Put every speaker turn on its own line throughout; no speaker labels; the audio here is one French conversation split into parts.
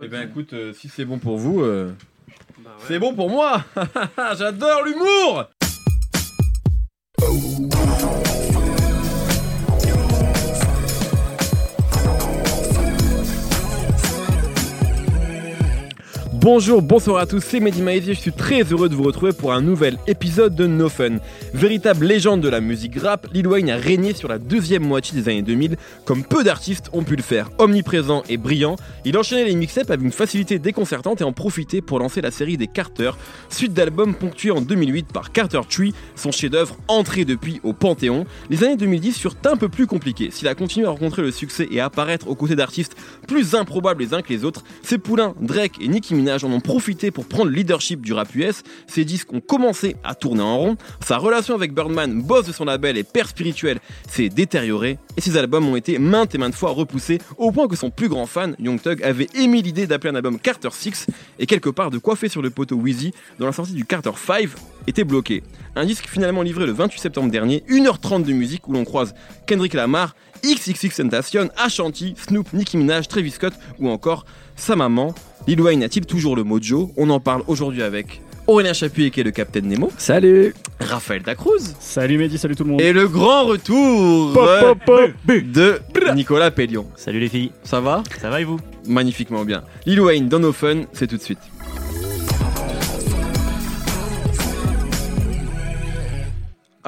Eh ben écoute, euh, si c'est bon pour vous, euh, c'est bon pour moi. J'adore l'humour Bonjour, bonsoir à tous, c'est Mehdi Maizy, je suis très heureux de vous retrouver pour un nouvel épisode de No Fun. Véritable légende de la musique rap, Lil Wayne a régné sur la deuxième moitié des années 2000, comme peu d'artistes ont pu le faire. Omniprésent et brillant, il enchaînait les mix-ups avec une facilité déconcertante et en profitait pour lancer la série des Carter, suite d'albums ponctués en 2008 par Carter Tree, son chef-d'œuvre entré depuis au Panthéon. Les années 2010 furent un peu plus compliquées. S'il a continué à rencontrer le succès et à apparaître aux côtés d'artistes plus improbables les uns que les autres, ses poulains Drake et Nicki Minaj en ont profité pour prendre le leadership du rap US. Ses disques ont commencé à tourner en rond. Sa relation avec Birdman, boss de son label et père spirituel, s'est détériorée. Et ses albums ont été maintes et maintes fois repoussés au point que son plus grand fan, Young Thug, avait émis l'idée d'appeler un album Carter 6 et quelque part de coiffer sur le poteau Wheezy dont la sortie du Carter 5 était bloquée. Un disque finalement livré le 28 septembre dernier, 1h30 de musique où l'on croise Kendrick Lamar, XXX Tentacion, Ashanti, Snoop, Nicki Minaj, Travis Scott ou encore sa maman. Lil Wayne a-t-il toujours le mojo? On en parle aujourd'hui avec Aurélien Chapuis qui est le Capitaine Nemo,
Salut
Raphaël Dacruz
Salut Mehdi, salut tout le monde
et le grand retour
Pop, pop, pop.
de Nicolas Pellion.
Salut les filles,
Ça va?
Ça va et vous?
Magnifiquement bien. Lil Wayne dans nos fun, c'est tout de suite.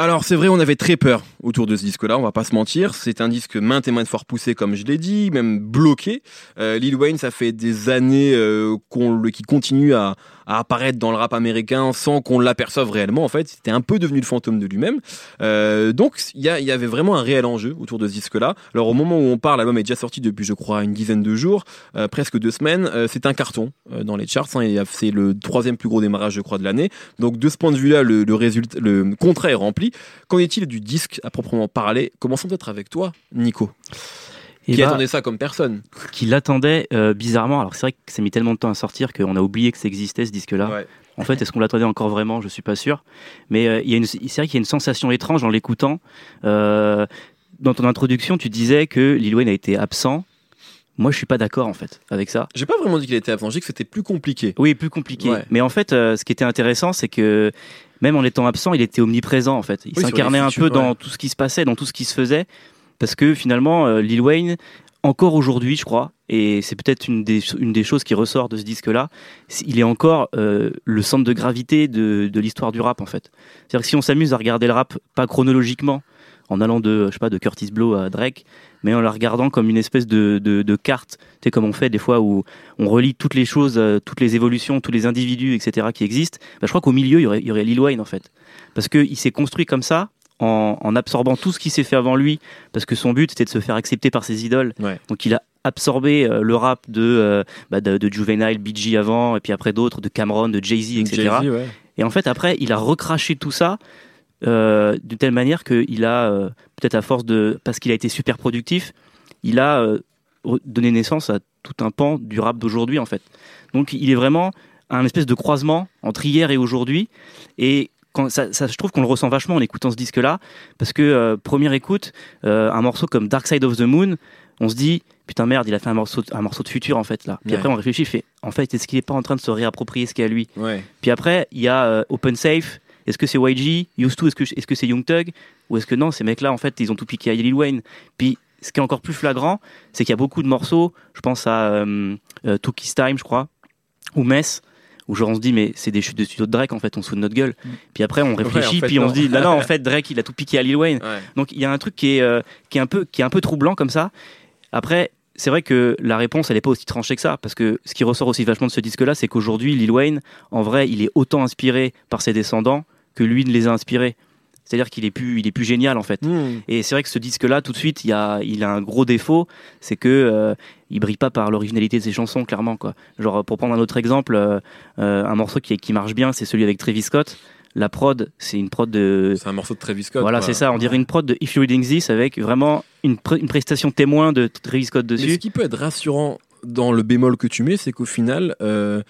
Alors c'est vrai, on avait très peur autour de ce disque-là, on va pas se mentir. C'est un disque maintes et maintes fois repoussé, comme je l'ai dit, même bloqué. Euh, Lil Wayne, ça fait des années euh, qu'on le, qu'il continue à, à apparaître dans le rap américain sans qu'on l'aperçoive réellement. En fait, c'était un peu devenu le fantôme de lui-même. Euh, donc il y, avait vraiment un réel enjeu autour de ce disque-là. Alors au moment où on parle, l'album est déjà sorti depuis, je crois, une dizaine de jours, euh, presque deux semaines. Euh, c'est un carton dans les charts. hein, c'est le troisième plus gros démarrage, je crois, de l'année. Donc de ce point de vue-là, le résultat, le contrat est rempli. Qu'en est-il du disque à proprement parler? Commençons peut-être avec toi, Nico,
Et
qui
bah,
attendait ça comme personne.
qui l'attendait euh, bizarrement. Alors c'est vrai que ça a mis tellement de temps à sortir qu'on a oublié que ça existait ce disque-là.
Ouais.
En fait, est-ce qu'on l'attendait encore vraiment? Je suis pas sûr. Mais euh, il y a une- c'est vrai qu'il y a une sensation étrange en l'écoutant. Euh, dans ton introduction, tu disais que Lil Wayne a été absent. Moi, je suis pas d'accord en fait avec ça.
J'ai pas vraiment dit qu'il était absent, j'ai dit que c'était plus compliqué.
Oui, plus compliqué.
Ouais.
Mais en fait, euh, ce qui était intéressant, c'est que même en étant absent, il était omniprésent en fait. Il
Oui,
s'incarnait un peu dans tout ce qui se passait, dans tout ce qui se faisait, parce que finalement, euh, Lil Wayne, encore aujourd'hui, je crois, et c'est peut-être une des, choses qui ressort de ce disque-là, il est encore euh, le centre de gravité de, l'histoire du rap en fait. C'est-à-dire que si on s'amuse à regarder le rap, pas chronologiquement, en allant de, je sais pas, de Curtis Blow à Drake, mais en la regardant comme une espèce de, carte, tu sais, comme on fait des fois où on relie toutes les choses, euh, toutes les évolutions, tous les individus, etc., qui existent, bah, je crois qu'au milieu, il y aurait, il y aurait Lil Wayne, en fait. Parce qu'il s'est construit comme ça, en, en absorbant tout ce qui s'est fait avant lui, parce que son but, c'était de se faire accepter par ses idoles.
Ouais.
Donc il a absorbé euh, le rap de, euh, bah, de, de Juvenile, BG avant, et puis après d'autres, de Cameron, de Jay-Z, etc.
Ouais.
Et en fait, après, il a recraché tout ça euh, de telle manière qu'il a, euh, peut-être à force de. Parce qu'il a été super productif, il a euh, donné naissance à tout un pan du rap d'aujourd'hui, en fait. Donc, il est vraiment un espèce de croisement entre hier et aujourd'hui. Et quand, ça, ça, je trouve qu'on le ressent vachement en écoutant ce disque-là. Parce que, euh, première écoute, euh, un morceau comme Dark Side of the Moon, on se dit. Putain merde, il a fait un morceau, de- un morceau de futur en fait là. Puis
Ouais.
après on réfléchit, fait en fait est-ce qu'il est pas en train de se réapproprier ce qu'il y a lui?
Ouais.
puis après, il y a euh, Open Safe. Est-ce que c'est YG Used to Est-ce que est-ce que c'est Young Thug Ou est-ce que non, ces mecs-là, en fait, ils ont tout piqué à Lil Wayne Puis, ce qui est encore plus flagrant, c'est qu'il y a beaucoup de morceaux. Je pense à euh, Time, je crois, ou Mess, où genre on se dit, mais c'est des chutes de studio de Drake, en fait, on se fout de notre gueule. Puis après, on réfléchit,
en fait,
puis on se dit, non, non, en fait, Drake, il a tout piqué à Lil Wayne.
Ouais.
Donc il y a un truc qui est, euh, qui est, un, peu, qui est un peu troublant comme ça. Après, c'est vrai que la réponse, elle n'est pas aussi tranchée que ça, parce que ce qui ressort aussi vachement de ce disque-là, c'est qu'aujourd'hui, Lil Wayne, en vrai, il est autant inspiré par ses descendants que lui ne les a inspirés. C'est-à-dire qu'il est plus, il est plus génial en fait.
Mmh.
Et c'est vrai que ce disque-là, tout de suite, il, a, il a un gros défaut, c'est que euh, il brille pas par l'originalité de ses chansons, clairement quoi. Genre pour prendre un autre exemple, euh, euh, un morceau qui, qui marche bien, c'est celui avec Travis Scott. La prod, c'est une prod de,
C'est un morceau de Travis Scott.
voilà, c'est ça. On dirait une prod de If You're Reading This avec vraiment une, pr- une prestation témoin de Travis Scott
Mais ce
dessus.
qui peut être rassurant dans le bémol que tu mets, c'est qu'au final, euh,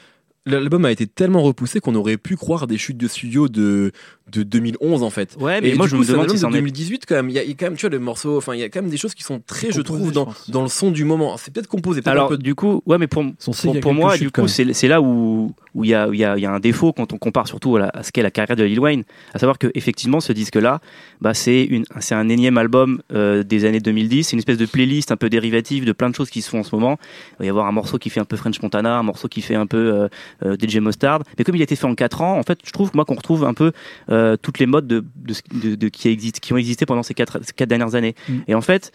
l'album a été tellement repoussé qu'on aurait pu croire des chutes de studio de, de 2011 en fait.
Ouais, mais
Et
moi
du
je
coup,
me
un
demande si
de
c'en est.
2018 quand même. Il y a, quand même, tu vois, le morceau. Enfin, il y a quand même des choses qui sont très, je trouve, dans,
je
dans le son du moment. C'est peut-être composé. un
Alors
peu
du coup, ouais, mais pour,
Son
pour, moi, du coup, c'est c'est là où où il y a, il y, a, il y a un défaut quand on compare surtout à, la- à ce qu'est la carrière de Lil Wayne, à savoir que effectivement ce disque-là, bah, c'est une, c'est un énième album euh, des années 2010, c'est une espèce de playlist un peu dérivative de plein de choses qui se font en ce moment. Il va y avoir un morceau qui fait un peu French Montana, un morceau qui fait un peu euh, euh, DJ Mustard, mais comme il a été fait en 4 ans, en fait, je trouve moi qu'on retrouve un peu euh, toutes les modes de, de, ce- de- de- qui existent, qui ont existé pendant ces quatre, ces quatre dernières années.
Mm.
Et en fait.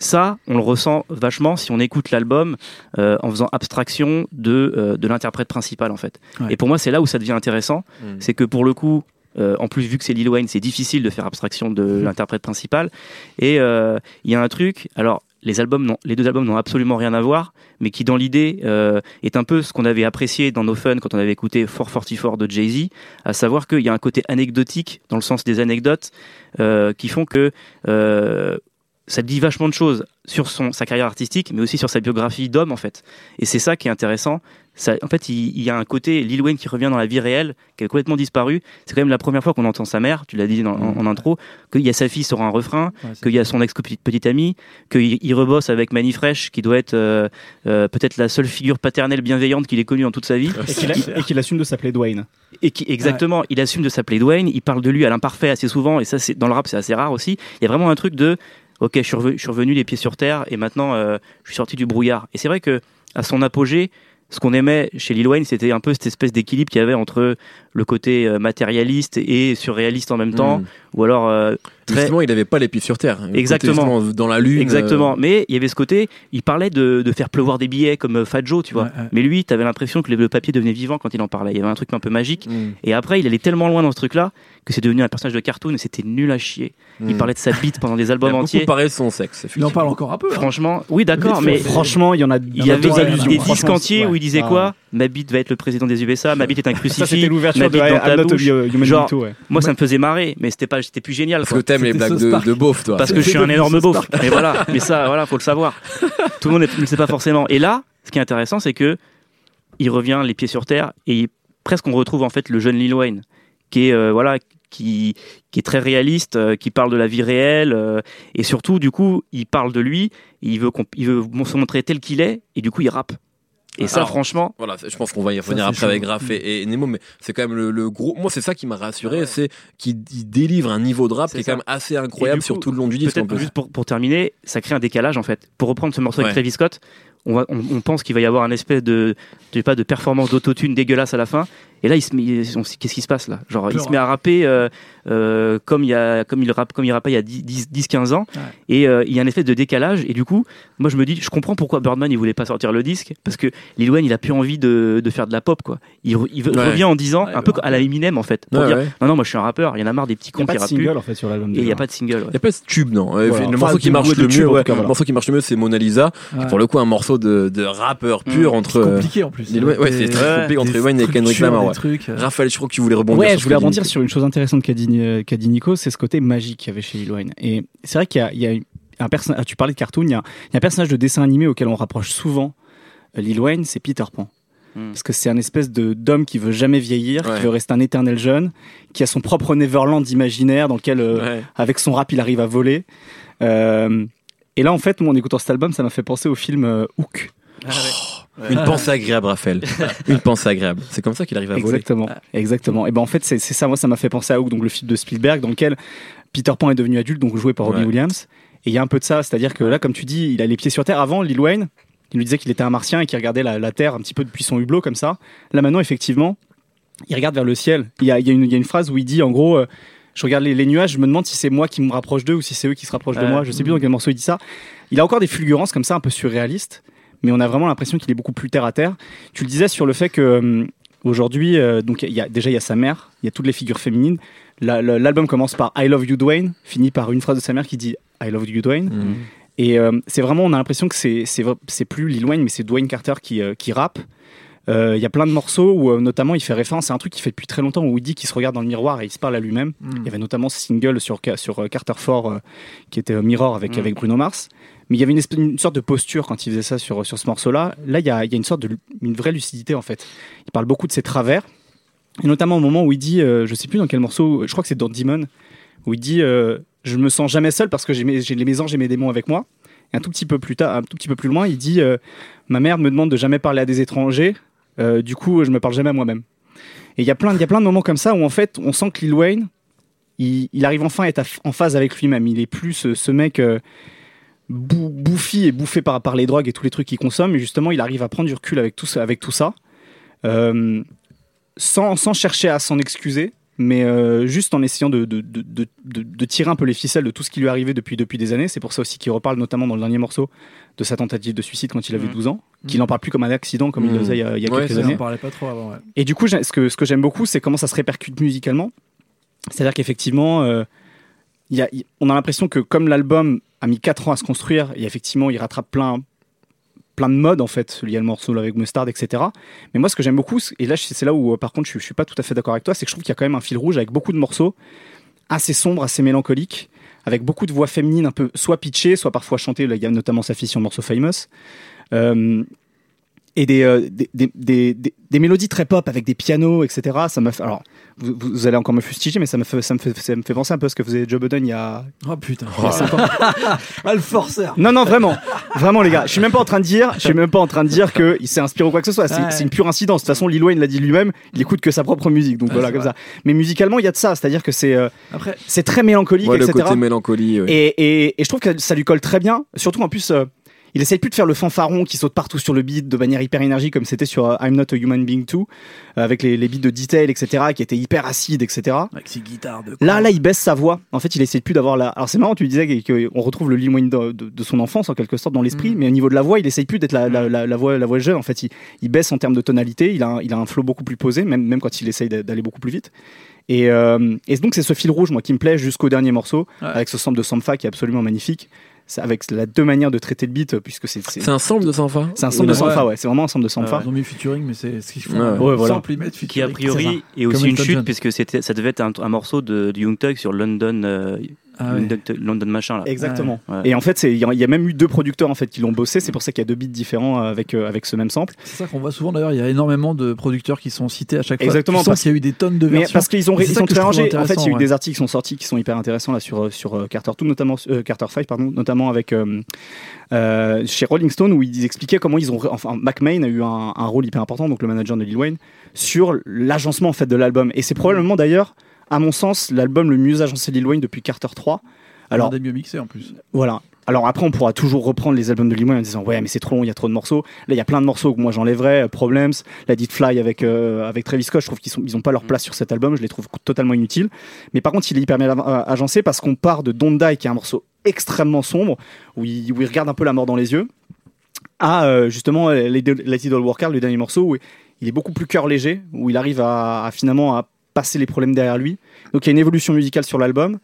Ça, on le ressent vachement si on écoute l'album euh, en faisant abstraction de, euh, de l'interprète principal en fait.
Ouais.
Et pour moi, c'est là où ça devient intéressant,
Mm.
c'est que pour le coup, euh, en plus vu que c'est Lil Wayne, c'est difficile de faire abstraction de
Mhm.
l'interprète principal. Et euh, il y a un truc, alors les albums, les deux albums n'ont absolument rien à voir, mais qui dans l'idée euh, est un peu ce qu'on avait apprécié dans nos fun quand on avait écouté 444 de Jay Z, à savoir qu'il y a un côté anecdotique dans le sens des anecdotes euh, qui font que euh, ça dit vachement de choses sur son, sa carrière artistique, mais aussi sur sa biographie d'homme en fait. Et c'est ça qui est intéressant. Ça, en fait, il, il y a un côté Lil Wayne qui revient dans la vie réelle, qui a complètement disparu. C'est quand même la première fois qu'on entend sa mère, tu l'as dit dans- en, en intro, qu'il y a sa fille sur un refrain,
Ouais,
qu'il y a son ex-petite petite amie, qu'il il rebosse avec Manifresh, qui doit être euh, euh, peut-être la seule figure paternelle bienveillante qu'il ait connue dans toute sa vie.
Et qu'il assume de s'appeler Dwayne.
Et qui, exactement, il assume de s'appeler Dwayne, il parle de lui à l'imparfait assez souvent, et ça, c'est dans le rap, c'est assez rare aussi. Il y a vraiment un truc de, ok, je suis revenu, je suis revenu les pieds sur terre, et maintenant, euh, je suis sorti du brouillard. Et c'est vrai que à son apogée, ce qu'on aimait chez Lil Wayne, c'était un peu cette espèce d'équilibre qu'il y avait entre le côté euh, matérialiste et surréaliste en même temps,
Mm.
Ou alors euh, très,
Justement, il avait pas les pieds sur terre.
Exactement.
Dans la lune.
Exactement.
euh,
Mais il y avait ce côté, il parlait de, de faire pleuvoir des billets comme euh, Fat Joe, tu vois.
Ouais, ouais.
Mais lui, t'avais l'impression que le, papier devenait vivant quand il en parlait. Il y avait un truc un peu magique.
mm,
Et après, il allait tellement loin dans ce truc-là que c'est devenu un personnage de cartoon et c'était nul à chier. Il
mm.
parlait de sa bite pendant des
Il a
albums entiers.
de son sexe.
Il en parle encore un peu. hein.
Franchement, oui, d'accord,
Mais
Franchement, il y en a.
il y avait des, des disques entiers
ouais.
où il disait
Ah.
quoi Ma bite va être le président des USA, ma bite est un
Ça,
crucifix.
c'était l'ouverture
ma
de
bite dans ta
I'm not a
bouche. Genre. Moi, ça me faisait marrer, mais c'était pas, c'était plus génial.
Parce
quoi.
que t'aimes les blagues de, de beauf, toi.
Parce que je suis un énorme beauf. Mais voilà, mais ça, voilà, faut le savoir. Tout le monde ne le sait pas forcément. Et là, ce qui est intéressant, c'est que il revient les pieds sur terre et presque on retrouve en fait le jeune Lil Wayne, qui est euh, voilà, qui qui est très réaliste, euh, qui parle de la vie réelle euh, et surtout du coup, il parle de lui. Il veut il veut se montrer tel qu'il est et du coup, il rappe. Et ça,
Alors,
franchement,
Voilà, je pense qu'on va y revenir après
chaud.
avec Raph et, et Nemo, mais c'est quand même le, le gros. Moi, c'est ça qui m'a rassuré, c'est qu'il il délivre un niveau de rap qui est
ça.
quand même assez incroyable sur tout le long du disque.
juste pour, pour terminer, ça crée un décalage en fait. Pour reprendre ce morceau
Ouais.
avec Travis Scott, on, va- on, on pense qu'il va y avoir un espèce de, je sais pas, de performance d'autotune dégueulasse à la fin. Et là, il se met, on- qu'est-ce qui se passe là? Genre, il se met à rapper euh, euh, comme il y a, comme il rappe, comme il rappait il y a 10-15 ans.
Ouais.
Et euh, il y a un effet de décalage. Et du coup, moi, je me dis, je comprends pourquoi Birdman il voulait pas sortir le disque parce que Lil Wayne il a plus envie de, de faire de la pop quoi. Il,
Ouais.
revient en disant
Ouais,
un peu à la Eminem en fait pour
Ouais,
dire
ouais.
non non moi je suis un rappeur. Il y en a marre des petits
Il n'y
cons
a
qui
pas de
rappent plus.
single en fait sur l'album.
Et il n'y a pas de single. ouais.
Il n'y a pas de tube, non.
Voilà.
Le morceau qui marche le mieux, le morceau qui marche le mieux, c'est Mona Lisa. Pour le coup, un morceau de, rappeur pur
Mm.
entre.
C'est compliqué en plus.
Lil Wayne- ouais, c'est très compliqué entre Lil Wayne et Kendrick Lamar.
Des
ouais.
trucs, euh.
Raphaël, je crois que tu voulais rebondir.
Ouais,
sur
je voulais rebondir sur une chose intéressante qu'a dit, euh, qu'a dit Nico, c'est ce côté magique qu'il y avait chez Lil Wayne. Et c'est vrai qu'il y a, il y a un personnage, tu parlais de cartoon, il y, a, il y a un personnage de dessin animé auquel on rapproche souvent euh, Lil Wayne, c'est Peter Pan.
Hmm.
Parce que c'est un espèce de d'homme qui veut jamais vieillir,
Ouais.
qui veut rester un éternel jeune, qui a son propre Neverland imaginaire dans lequel, euh,
Ouais.
avec son rap, il arrive à voler. Euh, et là, en fait, moi, en écoutant cet album, ça m'a fait penser au film euh, Hook.
Ah ouais.
Une pensée agréable, Raphaël. Une pensée agréable. C'est comme ça qu'il arrive à voler.
Exactement, exactement. Et ben en fait, c'est c'est ça. Moi, ça m'a fait penser à Hook, donc le film de Spielberg, dans lequel Peter Pan est devenu adulte, donc joué par Robin
Ouais.
Williams. Et il y a un peu de ça, c'est-à-dire que là, comme tu dis, il a les pieds sur terre. Avant, Lil Wayne, il nous disait qu'il était un martien et qu'il regardait la, la terre un petit peu depuis son hublot comme ça. Là maintenant, effectivement, il regarde vers le ciel. Il y a, il y a une, il y a une phrase où il dit, en gros. euh, je regarde les, les nuages, je me demande si c'est moi qui me rapproche d'eux ou si c'est eux qui se rapprochent de moi. Je sais plus dans quel morceau il dit ça. Il a encore des fulgurances comme ça, un peu surréalistes, mais on a vraiment l'impression qu'il est beaucoup plus terre à terre. Tu le disais sur le fait que hum, aujourd'hui, euh, donc il y a déjà il y a sa mère, il y a toutes les figures féminines. La- la- L'album commence par I love you Dwayne, finit par une phrase de sa mère qui dit I love you Dwayne.
Mm.
Et euh, c'est vraiment, on a l'impression que c'est plus Lil Wayne, mais c'est Dwayne Carter qui euh, qui rappe. Euh, Il y a plein de morceaux où euh, notamment il fait référence à un truc qu'il fait depuis très longtemps où il dit qu'il se regarde dans le miroir et il se parle à lui-même.
Mm.
Il y avait notamment ce single sur, Ca- sur euh, Carter 4 euh, qui était euh, Mirror avec,
Mm.
avec Bruno Mars. Mais il y avait une, sorte de posture quand il faisait ça sur, sur ce morceau-là. Là, il y a, y a une sorte de une vraie lucidité en fait. Il parle beaucoup de ses travers. Et notamment au moment où il dit, euh, je sais plus dans quel morceau, je crois que c'est dans Demon, où il dit euh, Je me sens jamais seul parce que j'ai mes, anges et mes démons avec moi. Et un tout petit peu plus tard, un tout petit peu plus loin, il dit euh, Ma mère me demande de jamais parler à des étrangers, euh, du coup, je me parle jamais à moi-même. Et il y, a plein- il y a plein de moments comme ça où en fait, on sent que Lil Wayne, il, il arrive enfin à être en phase avec lui-même. Il est plus ce, ce mec. euh, bou- bouffi et bouffé par, par les drogues et tous les trucs qu'il consomme, et justement, il arrive à prendre du recul avec tout ça. Avec tout ça euh, sans, sans chercher à s'en excuser, mais euh, juste en essayant de, de, de, de, de- de tirer un peu les ficelles de tout ce qui lui est arrivé depuis, depuis des années. C'est pour ça aussi qu'il reparle notamment dans le dernier morceau de sa tentative de suicide quand il avait
Mhm.
12 ans, qu'il n'en parle plus comme un accident comme il le faisait il y a, il y a
Ouais,
quelques années.
parlait pas trop avant. Ouais.
Et du coup, ce que, ce que j'aime beaucoup, c'est comment ça se répercute musicalement. C'est-à-dire qu'effectivement, euh, il y a- il- on a l'impression que comme l'album a mis 4 ans à se construire, et effectivement, il rattrape plein, plein de modes, en fait. Y a le morceau avec Mustard, etc. Mais moi, ce que j'aime beaucoup, et là, c'est là où, euh, par contre, je, je suis pas tout à fait d'accord avec toi, c'est que je trouve qu'il y a quand même un fil rouge avec beaucoup de morceaux assez sombres, assez mélancoliques, avec beaucoup de voix féminines un peu soit pitchées, soit parfois chantées. Il a notamment sa fille sur le morceau Famous. Euh, et des, euh, des, des, des, des- des mélodies très pop avec des pianos, etc. Ça m'a fait, alors, vous, vous allez encore me fustiger, mais ça me fait, ça me fait, ça me fait penser un peu à ce que faisait Joe Budden il y a,
Oh putain.
il y a cinq ans.
Ah, le forceur.
Non, non, vraiment, vraiment les gars. Je suis même pas en train de dire, je suis même pas en train de dire que il s'est inspiré ou quoi que ce soit. C'est
Ouais.
c'est une pure incidence. De toute façon, Lil Wayne l'a dit lui-même. Il écoute que sa propre musique, donc
Ouais,
voilà comme
vrai.
ça. Mais musicalement, il y a de ça, c'est-à-dire que c'est euh,
Après,
c'est très mélancolique,
Ouais, le
etc.
côté mélancolie. ouais.
Et, et, et je trouve que ça lui colle très bien. Surtout en plus, euh, il essaye plus de faire le fanfaron qui saute partout sur le beat de manière hyper énergique comme c'était sur euh, I'm Not a Human Being 2, euh, avec les, les beats de detail, etc., qui étaient hyper acides, etc.
avec ses guitares de.
Là, là, il baisse sa voix. En fait, il essaie plus d'avoir la. Alors, c'est marrant, tu disais qu'on retrouve le Wayne de, de- de son enfance, en quelque sorte, dans l'esprit,
Mm.
mais au niveau de la voix, il essaye plus d'être la, la, la, la voix, la voix jeune. En fait, il, il baisse en termes de tonalité. Il a, un- il a un flow beaucoup plus posé, même, même quand il essaye d'a- d'aller beaucoup plus vite. Et, euh, et donc, c'est ce fil rouge, moi, qui me plaît jusqu'au dernier morceau,
Ouais.
avec ce sample de Sampha qui est absolument magnifique. Avec la deux manières de traiter le beat, puisque c'est. C'est
un sample de Sanfa
c'est un sample de. Sampha, ouais. C'est vraiment un sample de Sampha.
Ils ont mis featuring, mais c'est ce qu'ils font.
Ouais.
euh,
Ouais, voilà.
sample, ils mettent
qui a priori est aussi une chute puisque c'était ça devait être un, un morceau de, de Young Thug sur London euh,
Ah ouais.
London, London machin là.
Exactement.
Ouais.
Et en fait, il y, a- il y a même eu deux producteurs en fait qui l'ont bossé. C'est pour ça qu'il y a deux beats différents euh, avec, euh, avec ce même sample.
C'est ça qu'on voit souvent d'ailleurs. Il y a énormément de producteurs qui sont cités à chaque fois.
Exactement,
Tu sens
parce-
qu'il y a eu des tonnes de
Mais
versions.
parce qu'ils ont ils sont très. En fait, il y a eu des articles qui sont sortis qui sont hyper intéressants là sur euh, sur euh, Carter 2 notamment euh, Carter 5 pardon, notamment avec euh, euh, chez Rolling Stone où ils expliquaient comment ils ont enfin McMahon a eu un, un rôle hyper important donc le manager de Lil Wayne sur l'agencement en fait de l'album et c'est probablement d'ailleurs à mon sens l'album le mieux agencé de Lil Wayne depuis Carter 3.
Alors, des mieux mixés en plus.
voilà. Alors après, on pourra toujours reprendre les albums de Lil Wayne en disant ouais, mais c'est trop long, il y a trop de morceaux. Là, il y a plein de morceaux que moi j'enlèverais. euh, Problems, la Did Fly avec euh, avec Travis Scott, je trouve qu'ils sont ils ont pas leur place sur cet album. Je les trouve totalement inutiles. Mais par contre, il est hyper bien euh, agencé parce qu'on part de Don't Die, qui est un morceau extrêmement sombre où il, où il regarde un peu la mort dans les yeux, à euh, justement euh, Let It Let It All Work Out, le dernier morceau où il est beaucoup plus cœur léger, où il arrive à, à finalement à passer les problèmes derrière lui. Donc il y a une évolution musicale sur l'album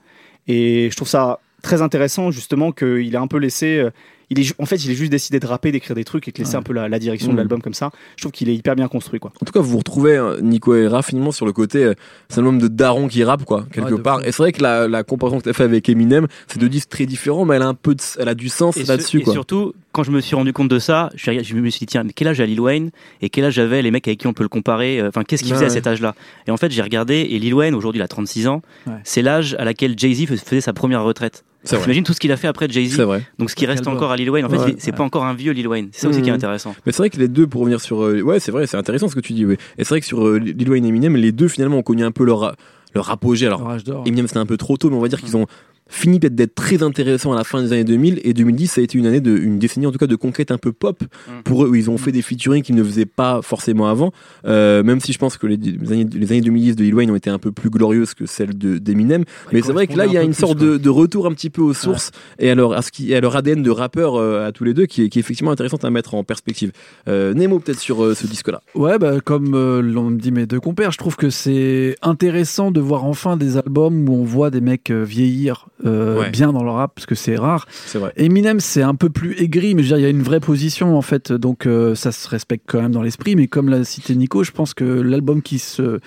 et je trouve ça très intéressant justement qu'il a un peu laissé euh, il est en fait il est juste décidé de rapper d'écrire des trucs et de laisser
Ouais.
un peu la, la direction de l'album comme ça je trouve qu'il est hyper bien construit quoi
En tout cas, vous vous retrouvez, euh, Nico et Raph, finalement, sur le côté, euh, c'est un homme de daron qui rappe, quoi, quelque
Ouais,
part.
fou.
Et c'est vrai que la, la comparaison que tu as fait avec Eminem, c'est deux disques très différents, mais elle a un peu de, elle a du sens
Et,
là-dessus,
et
quoi.
surtout, quand je me suis rendu compte de ça, je, me suis dit, tiens, mais quel âge a Lil Wayne et quel âge avaient les mecs avec qui on peut le comparer euh, Enfin, qu'est-ce qu'il
Ouais,
faisait à cet âge-là? Et en fait, j'ai regardé, et Lil Wayne, aujourd'hui, il a 36 ans,
Ouais.
c'est l'âge à laquelle Jay-Z fais- faisait sa première retraite.
C'est vrai.
T'imagines tout ce qu'il a fait après
C'est
Jay-Z
vrai.
Donc, ce qui reste encore à Lil Wayne, en fait,
Ouais.
c'est pas encore un vieux Lil Wayne. C'est ça aussi qui est
Mhm.
intéressant.
Mais c'est vrai que les deux, pour revenir sur. euh, ouais, c'est vrai, c'est intéressant ce que tu dis, ouais. Et c'est vrai que sur euh, Lil Wayne et Eminem, les deux, finalement, ont connu un peu leur, leur apogée. Alors,
d'or.
Eminem, c'était un peu trop tôt, mais on va dire qu'ils ont fini peut-être d'être très intéressants à la fin des années 2000 et 2010 ça a été une année de une décennie en tout cas de conquête un peu pop.
Mm.
pour eux où ils ont fait des featuring qu'ils ne faisaient pas forcément avant. Euh, même si je pense que les, les années, les années 2010 de Lil Wayne ont été un peu plus glorieuses que celles de d'Eminem. Mais c'est vrai que là il y a une sorte de, de retour un petit peu aux sources et à leur, à, ce qui, à leur ADN de rappeur euh, à tous les deux qui est, qui est effectivement intéressante à mettre en perspective. Euh, Nemo peut-être sur euh, ce disque là
Ouais, bah, comme euh, l'ont dit mes deux compères, je trouve que c'est intéressant de voir enfin des albums où on voit des mecs euh, vieillir euh,
Ouais.
bien dans le rap, parce que c'est rare.
c'est vrai
Eminem, c'est un peu plus aigri, mais je veux dire, il y a une vraie position en fait, donc euh, ça se respecte quand même dans l'esprit. Mais comme l'a cité Nico, je pense que l'album qui se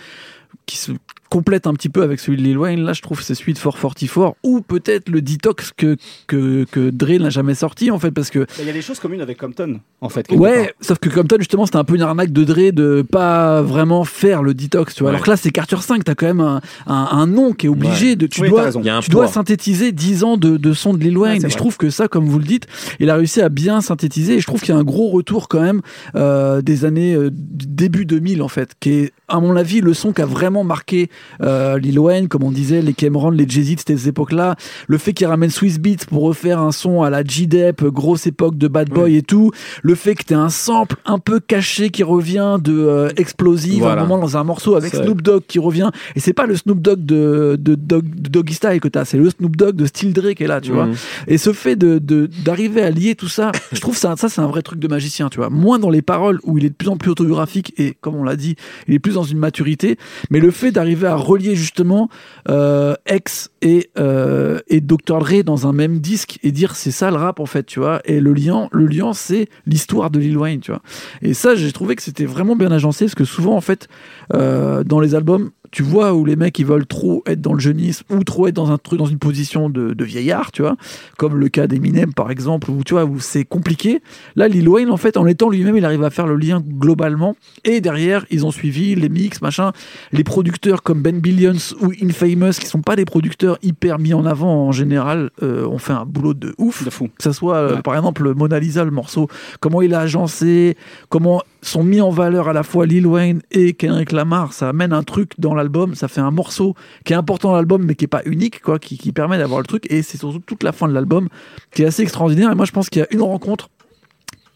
qui se complète un petit peu avec celui de Lil Wayne. Là, je trouve c'est celui de 444 ou peut-être le Detox que, que, que Dre n'a jamais sorti en fait parce que
Bah, Il y a des choses communes avec Compton, en fait.
Ouais,
part.
sauf que Compton justement c'était un peu une arnaque de Dre de pas vraiment faire le detox, tu vois.
Ouais.
Alors que là c'est Carter 5, t'as quand même un, un, un nom qui est obligé de tu
Oui,
dois tu dois synthétiser 10 ans de, de son de Lil Wayne.
Ouais,
et je trouve que ça, comme vous le dites, il a réussi à bien synthétiser. Et je trouve qu'il y a un gros retour quand même euh, des années euh, début 2000 en fait, qui est à mon avis le son qui a vraiment marqué euh, Lil Wayne, comme on disait, les Cameron, les Jay-Z de ces époques-là. Le fait qu'il ramène Swiss Beats pour refaire un son à la G-Dep, grosse époque de Bad Boy et tout. Le fait que t'aies un sample un peu caché qui revient de euh, Explosive à un moment dans un morceau avec Snoop Dogg qui revient. Et c'est pas le Snoop Dogg de, de, Dog- de Doggy Style que t'as, c'est le Snoop Dogg de Still Dre qui est là, tu vois.
Mhm.
Et ce fait de de- d'arriver à lier tout ça, je trouve ça, ça c'est un vrai truc de magicien, tu vois. Moins dans les paroles où il est de plus en plus autobiographique et comme on l'a dit, il est plus dans une maturité. Mais le fait d'arriver à relier justement euh, X et euh, et Dr Dre dans un même disque et dire c'est ça le rap en fait, tu vois. Et le lien, le lien c'est l'histoire de Lil Wayne, tu vois. Et ça, j'ai trouvé que c'était vraiment bien agencé parce que souvent en fait euh, dans les albums tu vois où les mecs ils veulent trop être dans le jeunisme ou trop être dans un truc dans une position de, de vieillard tu vois. Comme le cas d'Eminem par exemple où tu vois où c'est compliqué. Là Lil Wayne en fait en étant lui-même il arrive à faire le lien globalement. Et derrière ils ont suivi les mix machin. Les producteurs comme Ben Billions ou Infamous qui sont pas des producteurs hyper mis en avant en général euh, ont fait un boulot de ouf.
De fou.
que ça soit euh,
Ouais.
par exemple Mona Lisa le morceau. Comment il a agencé comment sont mis en valeur à la fois Lil Wayne et Kendrick Lamar. Ça amène un truc dans l'album ça fait un morceau qui est important dans l'album mais qui est pas unique quoi qui, qui permet d'avoir le truc. Et c'est surtout toute la fin de l'album qui est assez extraordinaire. Et moi je pense qu'il y a une rencontre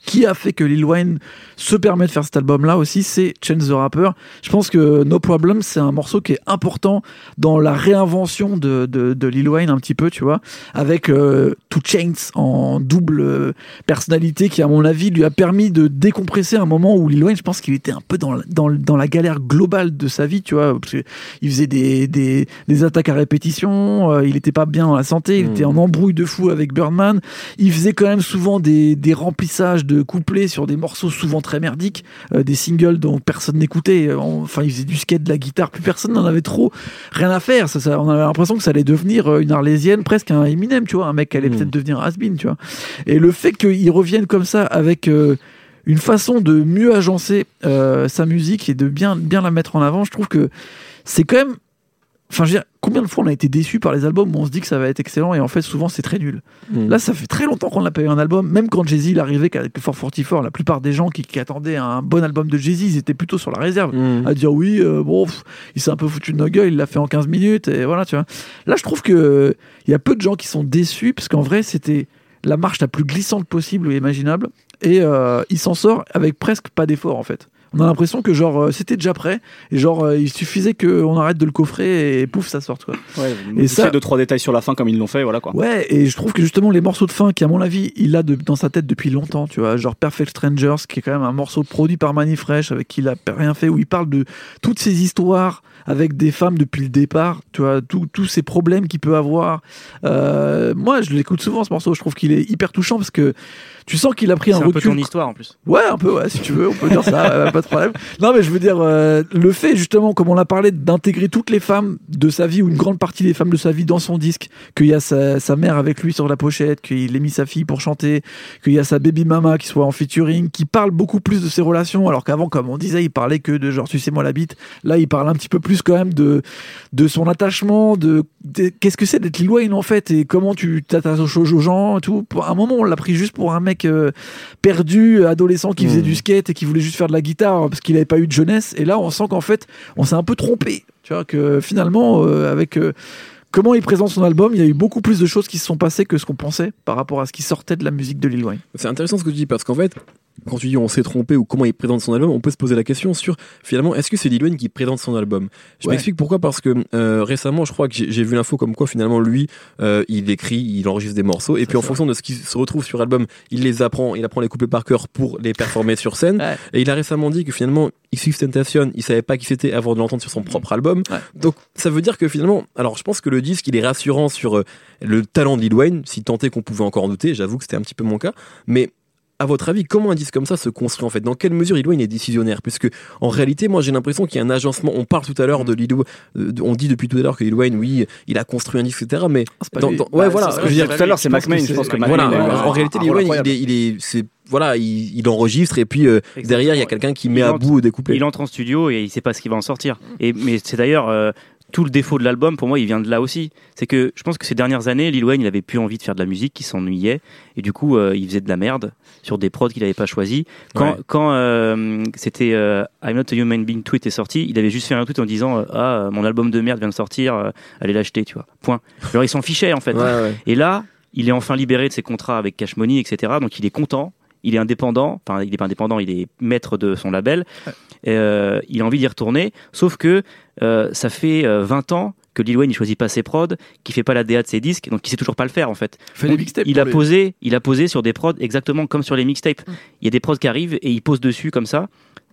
qui a fait que Lil Wayne se permet de faire cet album-là aussi, c'est Chance the Rapper. Je pense que No Problem, c'est un morceau qui est important dans la réinvention de, de, de Lil Wayne un petit peu, tu vois, avec euh, Two Chains en double euh, personnalité qui, à mon avis, lui a permis de décompresser un moment où Lil Wayne, je pense qu'il était un peu dans, la- dans, dans la galère globale de sa vie, tu vois, parce qu'il faisait des, des, des attaques à répétition, euh, il était pas bien dans la santé, il
Mhm.
était en embrouille de fou avec Birdman, il faisait quand même souvent des, des remplissages de couplets sur des morceaux souvent très merdiques, euh, des singles dont personne n'écoutait. Euh, Enfin, il faisait du skate, de la guitare, plus personne n'en avait trop rien à faire. Ça, ça- on avait l'impression que ça allait devenir euh, une arlésienne, presque un Eminem, tu vois, un mec qui allait
Mm.
peut-être devenir has-been, tu vois. Et le fait qu'il revienne comme ça avec euh, une façon de mieux agencer euh, sa musique et de bien, bien la mettre en avant, je trouve que c'est quand même. Enfin, je veux dire, combien de fois on a été déçu par les albums où on se dit que ça va être excellent et en fait, souvent, c'est très nul.
Mhm.
Là, ça fait très longtemps qu'on n'a pas eu un album. Même quand Jay-Z il arrivait avec 444, la plupart des gens qui, qui attendaient un bon album de Jay-Z, ils étaient plutôt sur la réserve.
Mhm.
À dire oui, euh, bon, pff, il s'est un peu foutu de nos gueules, il l'a fait en 15 minutes, et voilà, tu vois. Là, je trouve que euh, il y a peu de gens qui sont déçus, parce qu'en vrai, c'était la marche la plus glissante possible et imaginable. Et euh, il s'en sort avec presque pas d'effort, en fait. On a l'impression que genre euh, c'était déjà prêt et genre euh, il suffisait qu'on arrête de le coffrer et pouf ça sorte quoi.
Ouais,
Et ça-
deux trois détails sur la fin comme ils l'ont fait, voilà quoi.
Ouais, et je trouve que justement les morceaux de fin, qui à mon avis, il a de- dans sa tête depuis longtemps, tu vois, genre Perfect Strangers, qui est quand même un morceau produit par Manifresh, avec qui il a rien fait, où il parle de toutes ces histoires avec des femmes depuis le départ, tu vois, tous ces problèmes qu'il peut avoir. Euh, moi, je l'écoute souvent ce morceau, je trouve qu'il est hyper touchant parce que tu sens qu'il a pris
C'est
un
un peu
recul
ton histoire en plus.
Ouais, un peu, ouais, si tu veux, on peut dire ça, euh, pas de problème. Non, mais je veux dire, euh, le fait, justement, comme on l'a parlé, d'intégrer toutes les femmes de sa vie, ou une grande partie des femmes de sa vie dans son disque, qu'il y a sa, sa mère avec lui sur la pochette, qu'il ait mis sa fille pour chanter, qu'il y a sa baby mama qui soit en featuring, qui parle beaucoup plus de ses relations, alors qu'avant, comme on disait, il parlait que de genre, tu sais, moi la bite. Là, il parle un petit peu plus quand même de, de son attachement, de, de- qu'est-ce que c'est d'être Lil en fait, et comment tu t'attaches aux aux gens et tout. Pour un moment, on l'a pris juste pour un mec, euh, perdu, adolescent qui faisait
Mmh.
du skate et qui voulait juste faire de la guitare parce qu'il n'avait pas eu de jeunesse. Et là, on sent qu'en fait, on s'est un peu trompé. Tu vois, que finalement, euh, avec euh, comment il présente son album, il y a eu beaucoup plus de choses qui se sont passées que ce qu'on pensait par rapport à ce qui sortait de la musique de Lil Wayne.
C'est intéressant ce que tu dis parce qu'en fait, quand tu dis on s'est trompé ou comment il présente son album, on peut se poser la question sur finalement est-ce que c'est Lil Wayne qui présente son album? Je
Ouais.
m'explique pourquoi parce que euh, récemment je crois que j'ai vu l'info comme quoi finalement lui euh, il écrit, il enregistre des morceaux et puis en
ça.
fonction de ce qui se retrouve sur l'album, il les apprend, il apprend les couplets par cœur pour les performer sur scène
Ouais.
et il a récemment dit que finalement X Tentation, il savait pas qui c'était avant de l'entendre sur son propre album.
Ouais.
Donc ça veut dire que finalement, alors je pense que le disque il est rassurant sur euh, le talent de Lil Wayne, si tant est qu'on pouvait encore en douter, j'avoue que c'était un petit peu mon cas, mais à votre avis, comment un disque comme ça se construit en fait? Dans quelle mesure Lil Wayne est décisionnaire? Puisque en réalité, moi j'ai l'impression qu'il y a un agencement. On parle tout à l'heure de Lil Wayne, euh, on dit depuis tout à l'heure que Lil Wayne, oui, il a construit un disque, etc. Mais
Ah,
dans- dans- ouais,
Bah,
voilà.
c'est
Ce que je veux dire tout à l'heure, c'est McMahon. Je pense que
Voilà, en, en réalité, il est, il est, c'est voilà, il, il enregistre et puis euh, derrière il y a quelqu'un qui met
Il
à
entre-
bout des couplets.
Il entre en studio et il sait pas ce qu'il va en sortir. Et mais c'est d'ailleurs euh, tout le défaut de l'album pour moi, il vient de là aussi. C'est que je pense que ces dernières années, Lil Wayne, il avait plus envie de faire de la musique, il s'ennuyait et du coup, euh, il faisait de la merde sur des prods qu'il avait pas choisi. Quand
Ouais.
quand euh, c'était euh, I'm Not a Human Being tweet est sorti, il avait juste fait un tweet en disant euh, ah euh, mon album de merde vient de sortir, euh, allez l'acheter, tu vois. Point. Alors il s'en fichait en fait.
Ouais, ouais.
Et là, il est enfin libéré de ses contrats avec Cash Money, etc. Donc il est content. Il est indépendant, enfin il est pas indépendant, il est maître de son label. Euh, il a envie d'y retourner, sauf que euh, ça fait euh, 20 ans que Lil Wayne il choisit pas ses prods, qu'il fait pas la DA de ses disques, donc il sait toujours pas le faire en fait. Donc, il a
les-
posé, il a posé sur des prods exactement comme sur les mixtapes. Il y a des prods qui arrivent et il pose dessus comme ça.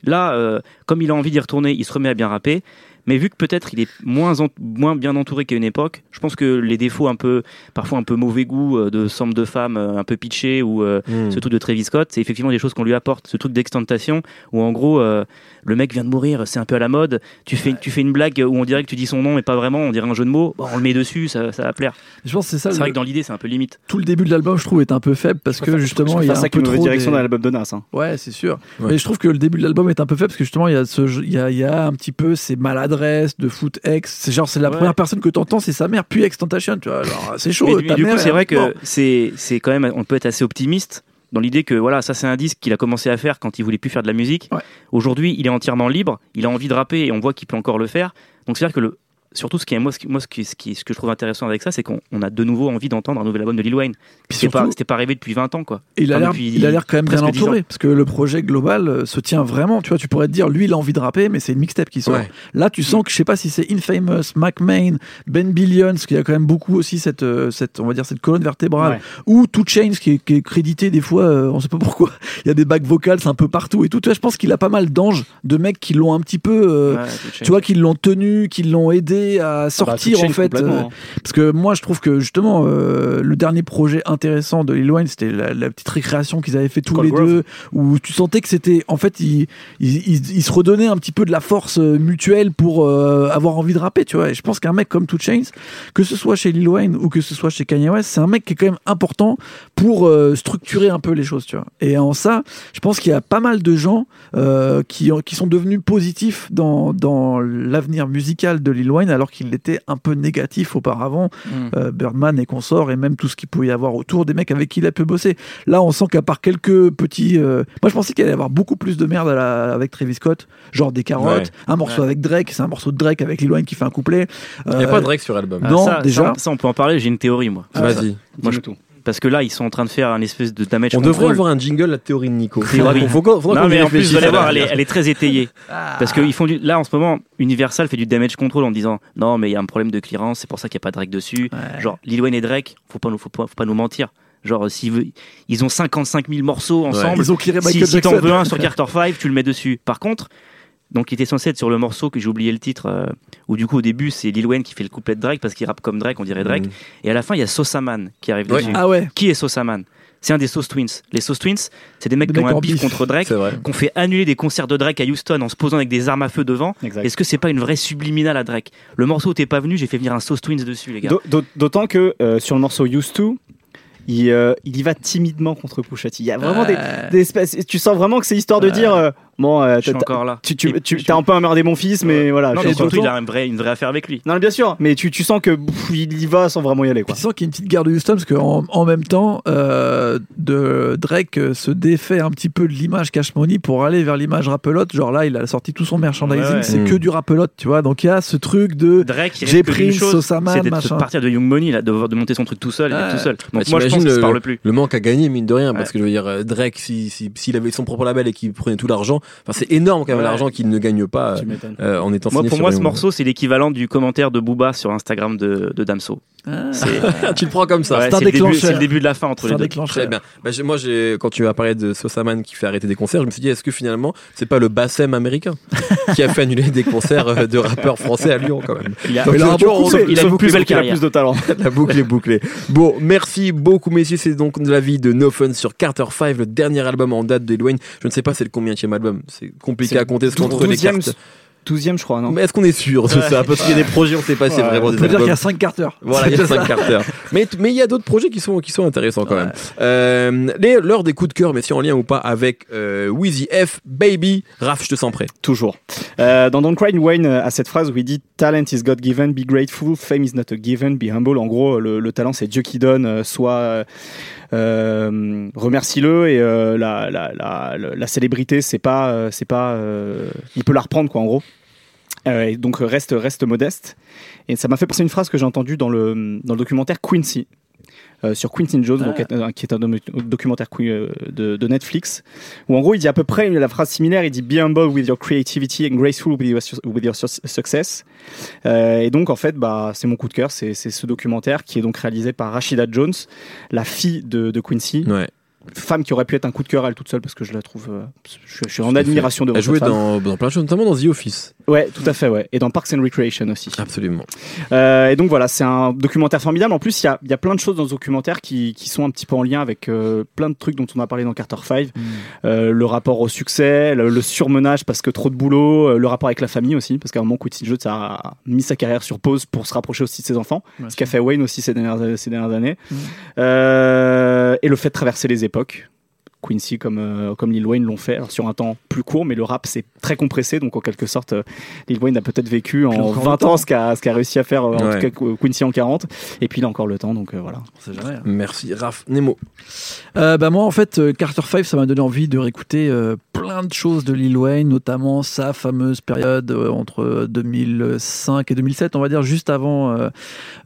Là, euh, comme il a envie d'y retourner, il se remet à bien rapper. Mais vu que peut-être il est moins, en- moins bien entouré qu'à une époque, je pense que les défauts un peu, parfois un peu mauvais goût euh, de sample de femme euh, un peu pitché ou euh,
Hmm.
ce truc de Travis Scott, c'est effectivement des choses qu'on lui apporte. Ce truc d'extentation où en gros, euh, le mec vient de mourir, c'est un peu à la mode. Tu fais, tu fais une blague où on dirait que tu dis son nom mais pas vraiment, on dirait un jeu de mots. Bon, on le met dessus, ça, ça va plaire.
Je pense c'est ça.
C'est
le-
vrai que dans l'idée, c'est un peu limite.
Tout le début de l'album, je trouve, est un peu faible parce que justement, il y a
ça
un peu trop.
direction
des-
dans l'album de Nas. hein.
Ouais, c'est sûr.
Ouais.
Mais je trouve que le début de l'album est un peu faible parce que justement, il y a ce, jeu- il y a, il y a un petit peu ces de foot ex. C'est genre, c'est la
Ouais.
première personne que t'entends, c'est sa mère, puis extentation, tu vois. C'est chaud.
Mais,
ta
mais du coup, c'est
est
vrai que c'est c'est quand même, on peut être assez optimiste dans l'idée que voilà, ça c'est un disque qu'il a commencé à faire quand il voulait plus faire de la musique.
Ouais.
Aujourd'hui, il est entièrement libre, il a envie de rapper et on voit qu'il peut encore le faire. Donc c'est à dire que le surtout ce qui est moi ce, qui- moi, ce, qui, ce, qui- ce que je trouve intéressant avec ça c'est qu'on on a de nouveau envie d'entendre un nouvel album de Lil Wayne c'était pas pas arrivé depuis 20 ans quoi
il a l'air,
depuis
il a l'air quand même bien
presque 10
entouré parce que le projet global euh, se tient vraiment. Tu vois, tu pourrais te dire, lui, il a envie de rapper, mais c'est une mixtape qui sort.
Ouais.
Là, tu sens que je sais pas si c'est Infamous, McMahon, Ben Billions, qu'il y a quand même beaucoup aussi cette, euh, cette, on va dire cette colonne vertébrale,
Ouais.
ou Two Chains qui est, qui est crédité des fois, euh, on sait pas pourquoi. Il y a des bacs vocales, c'est un peu partout et tout. Tu vois, je pense qu'il a pas mal d'anges, de mecs qui l'ont un petit peu, euh,
Ouais,
tu vois, qui l'ont tenu, qui l'ont aidé à
Ah bah,
sortir en fait. euh,
hein.
parce que moi, je trouve que justement, euh, le dernier projet intéressant de Lil Wayne, c'était la, la petite récréation qu'ils avaient fait tous
Cold
les
Grove.
deux, où tu sentais que c'était, en fait, ils, ils, ils- ils se redonnaient un petit peu de la force euh, mutuelle pour euh, avoir envie de rapper, tu vois. Et je pense qu'un mec comme Two Chains, que ce soit chez Lil Wayne ou que ce soit chez Kanye West, c'est un mec qui est quand même important pour structurer un peu les choses, tu vois. Et en ça, je pense qu'il y a pas mal de gens qui, qui sont devenus positifs dans, dans l'avenir musical de Lil Wayne, alors qu'il était un peu négatif auparavant.
Mm.
Euh, Birdman et consorts, et même tout ce qu'il pouvait y avoir autour des mecs avec qui il a pu bosser. Là, on sent qu'à part quelques petits. euh, Moi, je pensais qu'il allait y avoir beaucoup plus de merde à la- avec Travis Scott, genre des carottes,
Ouais.
un morceau
Ouais.
avec Drake, c'est un morceau de Drake avec Lil Wayne qui fait un couplet.
Il n'y a
Euh,
pas de Drake sur l'album.
Ah,
Non,
ça,
déjà.
ça, ça, on peut en parler j'ai une théorie moi
Ah,
Vas-y.
Moi, je-
tout.
Parce que là ils sont en train de faire un espèce de damage
On devrait
control.
avoir un jingle, la théorie de Nico.
Théorie.
Faut qu'on- faudra
non mais en plus vous allez voir elle est, elle est très étayée
Ah.
Parce qu'ils font du, là en ce moment, Universal fait du damage control en disant non mais il y a un problème de clearance, c'est pour ça qu'il n'y a pas Drake dessus.
Ouais.
Genre Lil Wayne et Drake, faut pas nous, faut pas, faut pas nous mentir. Genre s'ils veulent- ils ont 55 000 morceaux ensemble.
Ils ont clearé
Si,
Michael
si t'en
Jackson.
veux un sur Carter 5, tu le mets dessus. Par contre, donc il était censé être sur le morceau que j'ai oublié le titre, euh, où du coup au début c'est Lil Wayne qui fait le couplet de Drake parce qu'il rappe comme Drake, on dirait Drake.
Mhm.
Et à la fin il y a Sosaman qui arrive
Ouais.
dessus.
Ah ouais.
Qui est Sosaman C'est un des Sauce Twins. Les Sauce Twins, c'est des mecs qui ont un bif contre Drake, qu'on fait annuler des concerts de Drake à Houston en se posant avec des armes à feu devant. Est-ce que c'est pas une vraie subliminale à Drake? Le morceau où t'es pas venu, j'ai fait venir un Sauce Twins dessus, les gars.
D'au- d'au- D'autant que euh, sur le morceau Used to, il, euh, il y va timidement contre Pusha T. Il y a vraiment des,
Euh,
des espèces. Tu sens vraiment que c'est histoire de dire euh, bon, euh,
Je suis encore là.
tu, tu, tu as un peu emmerdé mon fils, mais voilà.
Non, mais surtout, il a un vrai- une vraie affaire avec lui.
Non, mais bien sûr, mais tu, tu sens que pff, il y va sans vraiment y aller. Quoi.
tu sens qu'il y a une petite guerre de Houston parce qu'en en même temps, euh, de Drake se défait un petit peu de l'image Cash Money pour aller vers l'image rapelote. Genre là, il a sorti tout son merchandising,
Ouais, ouais.
c'est
Mm.
que du rapelote, tu vois. Donc il y a ce truc de
Drake,
J'ai pris
d'être
machin.
de partir de Young Money, là, de, de monter son truc tout seul, et tout seul.
Bah,
Donc moi, je pense
le-
parle plus.
Le manque à gagner, mine de rien, parce que je veux dire, euh, Drake, si- si- s'il avait son propre label et qu'il prenait tout l'argent, Enfin, c'est énorme quand même
Ouais.
l'argent qu'il ne gagne pas euh, euh, en étant
Moi, pour moi, ce morceau, c'est l'équivalent du commentaire de Booba sur Instagram de, de Damso.
Ah,
tu le prends comme ça.
ouais,
c'est
le, début-
déclencheur.
c'est le début de la fin entre
c'est
les
un
deux.
déclencheur.
Très bien. Bah, moi, quand tu as parlé de Sosaman qui fait arrêter des concerts, je me suis dit, est-ce que finalement, c'est pas le Bassem américain qui a fait annuler des concerts euh, de rappeurs français à Lyon quand même?
Il a-
Donc,
il beaucoup
a une plus belle carrière.
plus de talent.
La boucle est bouclée. Bon, merci beaucoup, messieurs. C'est donc de l'avis de No Fun sur Carter 5, le dernier album en date de Wayne. Je ne sais pas c'est le combienième album. C'est compliqué à
dou-
contre les
12e,
cartes.
12e, je crois, non
Mais est-ce qu'on est sûr de ça Parce qu'il y a des projets, on ne sait pas si c'est
Ouais.
vraiment
On
des
peut dire qu'il y a 5 Carter.
Voilà, il y a
C'est
5
ça.
Carter. Mais mais il y a d'autres projets qui sont qui sont intéressants quand même. Euh, les- L'heure des coups de cœur, mais si en lien ou pas avec euh, Wheezy F, Baby, Raph, je te sens prêt.
Toujours. Euh, dans Don't Cry, Wayne euh, a cette phrase où il dit Talent is God given, be grateful, fame is not a given, be humble. En gros, le, le talent c'est Dieu qui donne, euh, soit euh, euh, remercie-le et euh, la, la, la, la- la célébrité c'est pas euh, c'est pas euh, il peut la reprendre quoi en gros. Euh, et donc reste reste modeste. Et ça m'a fait penser à une phrase que j'ai entendue dans le dans le documentaire Quincy. euh, sur Quincy Jones, donc, euh, qui est un documentaire de, de Netflix, où en gros il dit à peu près la phrase similaire, il dit Be humble with your creativity and graceful with your, with your success. Euh, et donc en fait, bah, c'est mon coup de cœur, c'est c'est ce documentaire qui est donc réalisé par Rashida Jones, la fille de, de Quincy,
Ouais.
Femme qui aurait pu être un coup de cœur elle toute seule parce que je la trouve, euh, je, je suis en admiration de
Elle
cette
jouait
femme.
dans, dans plein de choses, notamment dans The Office.
Ouais, tout à fait, ouais. Et dans Parks and Recreation aussi.
Absolument.
Euh, et donc voilà, c'est un documentaire formidable. En plus, il y a, il y a plein de choses dans ce documentaire qui, qui sont un petit peu en lien avec euh, plein de trucs dont on a parlé dans Carter 5. Euh, le rapport au succès, le, le surmenage parce que trop de boulot, euh, le rapport avec la famille aussi, parce qu'à un moment, Quincy Jones a mis sa carrière sur pause pour se rapprocher aussi de ses enfants,
Ouais,
ce qu'a fait Wayne aussi ces dernières, ces dernières années.
Mm.
Euh, et le fait de traverser les époques. l'époque. Quincy comme, euh, comme Lil Wayne l'ont fait alors sur un temps plus court mais le rap c'est très compressé donc en quelque sorte euh, Lil Wayne a peut-être vécu en
encore le
20
temps.
ans ce qu'a ce qu'a réussi à faire euh, en
Ouais.
tout cas Qu- Quincy en 40 et puis il a encore le temps donc euh, voilà
On sait jamais. hein.
Merci. Raph, Nemo.
Euh, bah moi en fait euh, Carter 5 ça m'a donné envie de réécouter euh, plein de choses de Lil Wayne notamment sa fameuse période euh, entre 2005 et 2007 on va dire juste avant euh,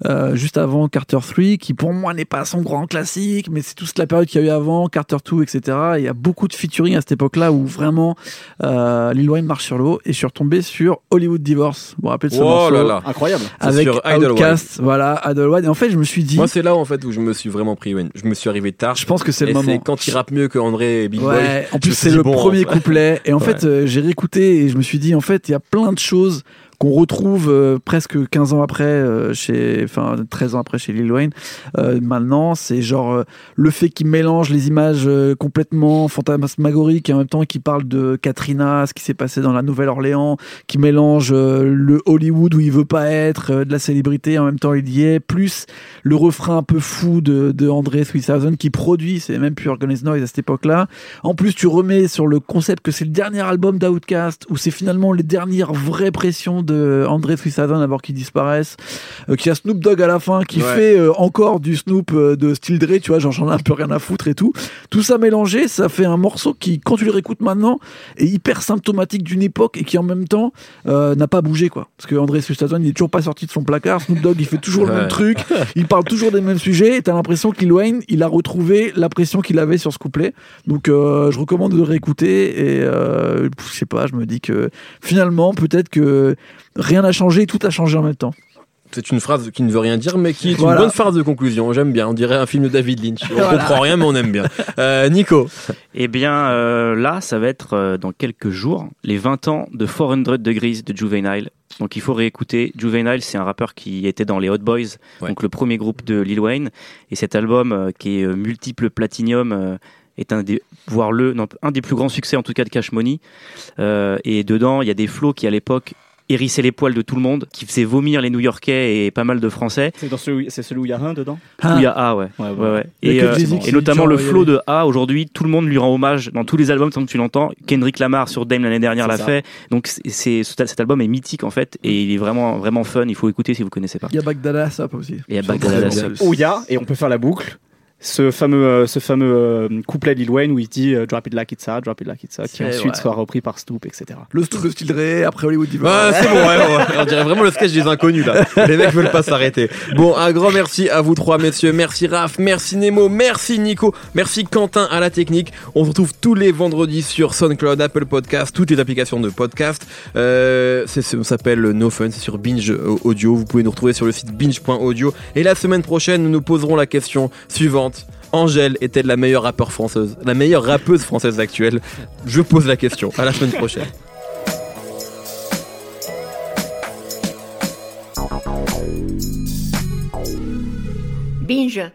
euh, juste avant Carter 3 qui pour moi n'est pas son grand classique mais c'est toute la période qu'il y a eu avant Carter 2 etc il y a beaucoup de featuring à cette époque là où vraiment euh, Lil Wayne marche sur l'eau et je suis retombé sur Hollywood Divorce vous vous rappelez de ce
Oh
morceau
là là.
incroyable
C'est
avec
sur.
Outkast voilà Idlewild et en fait je me suis dit
Moi, c'est là en fait où je me suis vraiment pris Wayne. Je me suis arrivé tard.
je pense que c'est le moment
quand il rappe mieux que André et Big Boy.
Ouais, en
je
plus c'est le
bon,
premier couplet et en
Ouais.
fait euh, j'ai réécouté et je me suis dit en fait il y a plein de choses qu'on retrouve euh, presque 15 ans après euh, chez enfin 13 ans après chez Lil Wayne Euh, maintenant c'est genre le fait qu'il mélange les images complètement fantasmagoriques et en même temps qu'il parle de Katrina ce qui s'est passé dans la Nouvelle-Orléans qui mélange le Hollywood où il veut pas être de la célébrité en même temps il y est plus le refrain un peu fou de, de André 3000 qui produit c'est même plus Organized Noise à cette époque là en plus, tu remets sur le concept que c'est le dernier album d'Outcast, où c'est finalement les dernières vraies pressions de André 3000 avant qu'ils disparaissent, euh, qu'il y a Snoop Dogg à la fin qui
Ouais.
fait euh, encore du Snoop euh, de Still Dre, tu vois, genre j'en ai un peu rien à foutre et tout. Tout ça mélangé, ça fait un morceau qui, quand tu le réécoutes maintenant, est hyper symptomatique d'une époque et qui en même temps n'a pas bougé, quoi. Parce que André 3000 il est toujours pas sorti de son placard, Snoop Dogg il fait toujours le même truc, il parle toujours des mêmes sujets et t'as l'impression qu'il Wayne, il a retrouvé la pression qu'il avait sur ce couplet. Donc je recommande de le réécouter et je sais pas, je me dis que finalement peut-être que rien n'a changé, tout a changé en même temps.
C'est une phrase qui ne veut rien dire, mais qui est
Voilà.
une bonne phrase de conclusion. J'aime bien. On dirait un film de David Lynch. On
Voilà.
comprend rien, mais on aime bien. Euh, Nico.
Eh bien, euh, là, ça va être euh, dans quelques jours les 20 ans de 400 Degrees de Juvenile. Donc, il faut réécouter. Juvenile, c'est un rappeur qui était dans les Hot Boys,
Ouais.
donc le premier groupe de Lil Wayne. Et cet album, euh, qui est euh, multiple platinum, euh, est un des, voire le, non, un des plus grands succès en tout cas de Cash Money. Euh, et dedans, il y a des flots qui à l'époque hérissaient les poils de tout le monde, qui faisaient vomir les New-Yorkais et pas mal de Français.
c'est dans celui c'est celui où il y a un dedans?
Où il y a A, ouais. Et, euh, et notamment le flow de A aujourd'hui, tout le monde lui rend hommage dans tous les albums tant que tu l'entends. Kendrick Lamar sur Dame l'année dernière l'a fait. Donc c'est cet cet album est mythique en fait et il est vraiment vraiment fun. Il faut écouter si vous connaissez pas.
Il y a Bagdad ça aussi.
Il y a
Sur
Bagdad
le
Alassane.
album.
où il y a et on peut faire la boucle ce fameux, euh, ce fameux euh, couplet Lil Wayne où il dit euh, Drop it like it's hot, drop it like it's hot, qui ensuite
vrai.
sera repris par Stoop, etc.
Le truc de Style après Hollywood Diva.
Ouais, c'est bon, ouais, ouais. on dirait vraiment le sketch des inconnus là. Les mecs veulent pas s'arrêter. Bon, un grand merci à vous trois messieurs, merci Raph, merci Nemo, merci Nico, merci Quentin à la technique. On se retrouve tous les vendredis sur SoundCloud, Apple Podcast, toutes les applications de podcast. Euh, c'est, ça s'appelle No Fun, c'est sur Binge Audio. Vous pouvez nous retrouver sur le site binge.audio. Et la semaine prochaine, nous nous poserons la question suivante. Angèle est-elle la meilleure rappeur française, la meilleure rappeuse française actuelle Je pose la question. À la semaine prochaine.
Binge.